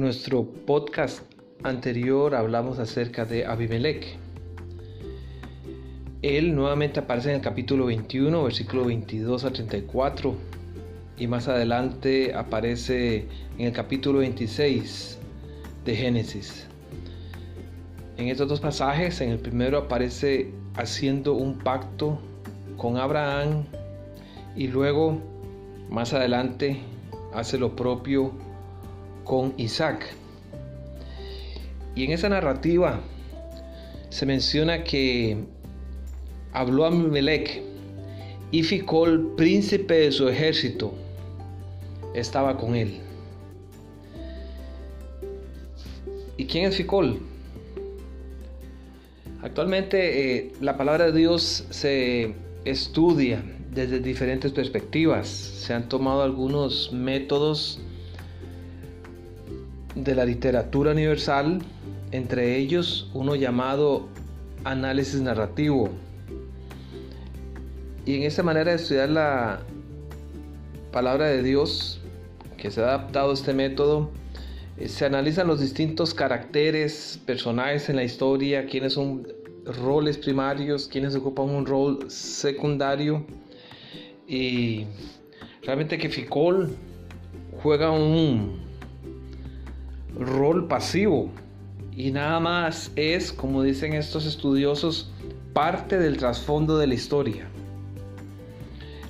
En nuestro podcast anterior hablamos acerca de Abimelech. Él nuevamente aparece en el capítulo 21, versículo 22 a 34, y más adelante aparece en el capítulo 26 de Génesis. En estos dos pasajes, en el primero aparece haciendo un pacto con Abraham y luego más adelante hace lo propio con Isaac. Y en esa narrativa se menciona que habló a Melech y Ficol, príncipe de su ejército, estaba con él. ¿Y quién es Ficol? Actualmente eh, la palabra de Dios se estudia desde diferentes perspectivas. Se han tomado algunos métodos de la literatura universal, entre ellos uno llamado análisis narrativo. Y en esta manera de estudiar la palabra de Dios, que se ha adaptado a este método, eh, se analizan los distintos caracteres, personajes en la historia, quiénes son roles primarios, quiénes ocupan un rol secundario. Y realmente que Ficol juega un rol pasivo y nada más es, como dicen estos estudiosos, parte del trasfondo de la historia.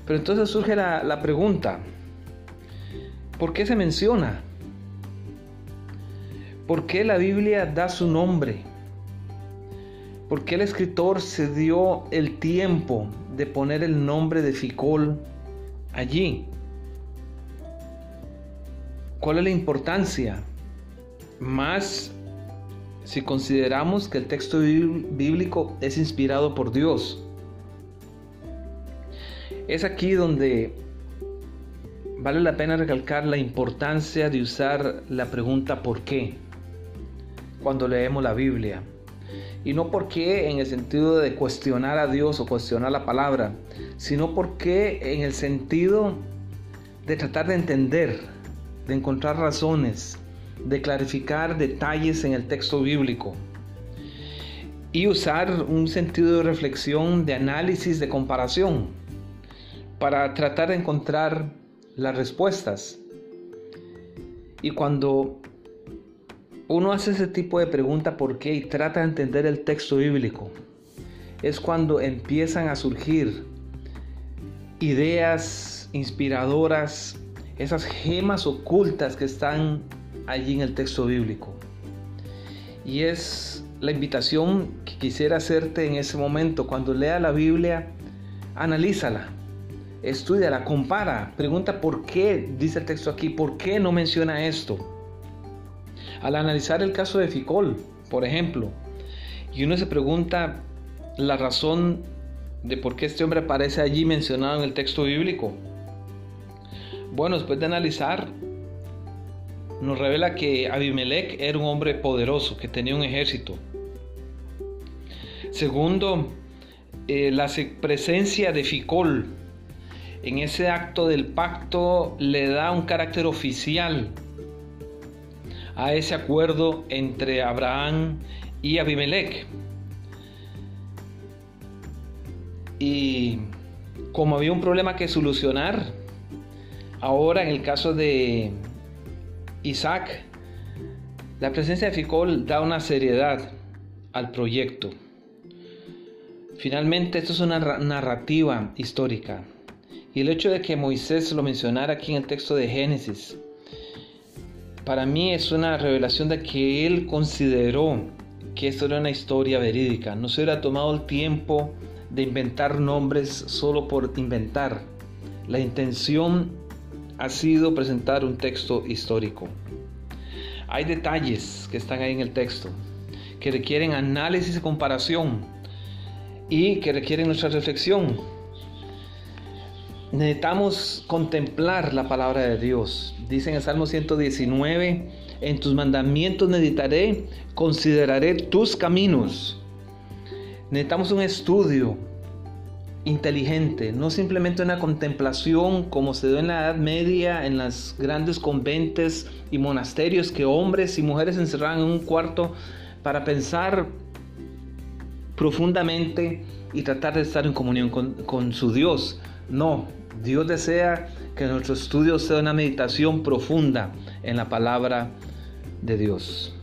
Pero entonces surge la, la pregunta, ¿por qué se menciona? ¿Por qué la Biblia da su nombre? ¿Por qué el escritor se dio el tiempo de poner el nombre de Ficol allí? ¿Cuál es la importancia? Más si consideramos que el texto bíblico es inspirado por Dios. Es aquí donde vale la pena recalcar la importancia de usar la pregunta ¿por qué? cuando leemos la Biblia. Y no por qué en el sentido de cuestionar a Dios o cuestionar la palabra, sino porque en el sentido de tratar de entender, de encontrar razones, de clarificar detalles en el texto bíblico y usar un sentido de reflexión, de análisis, de comparación para tratar de encontrar las respuestas. Y cuando uno hace ese tipo de pregunta por qué y trata de entender el texto bíblico, es cuando empiezan a surgir ideas inspiradoras, esas gemas ocultas que están allí en el texto bíblico. Y es la invitación que quisiera hacerte en ese momento. Cuando lea la Biblia, analízala, estudiala, compara, pregunta por qué dice el texto aquí, por qué no menciona esto. Al analizar el caso de Ficol, por ejemplo, y uno se pregunta la razón de por qué este hombre aparece allí mencionado en el texto bíblico. Bueno, después de analizar nos revela que Abimelech era un hombre poderoso, que tenía un ejército. Segundo, eh, la presencia de Ficol en ese acto del pacto le da un carácter oficial a ese acuerdo entre Abraham y Abimelech. Y como había un problema que solucionar, ahora en el caso de Isaac, la presencia de Ficol da una seriedad al proyecto. Finalmente, esto es una narrativa histórica. Y el hecho de que Moisés lo mencionara aquí en el texto de Génesis, para mí es una revelación de que él consideró que esto era una historia verídica. No se hubiera tomado el tiempo de inventar nombres solo por inventar. La intención ha sido presentar un texto histórico. Hay detalles que están ahí en el texto que requieren análisis y comparación y que requieren nuestra reflexión. Necesitamos contemplar la palabra de Dios. Dice en el Salmo 119, en tus mandamientos meditaré, consideraré tus caminos. Necesitamos un estudio inteligente, no simplemente una contemplación como se dio en la Edad Media en las grandes conventes y monasterios que hombres y mujeres encerraban en un cuarto para pensar profundamente y tratar de estar en comunión con su Dios. No, Dios desea que nuestro estudio sea una meditación profunda en la palabra de Dios.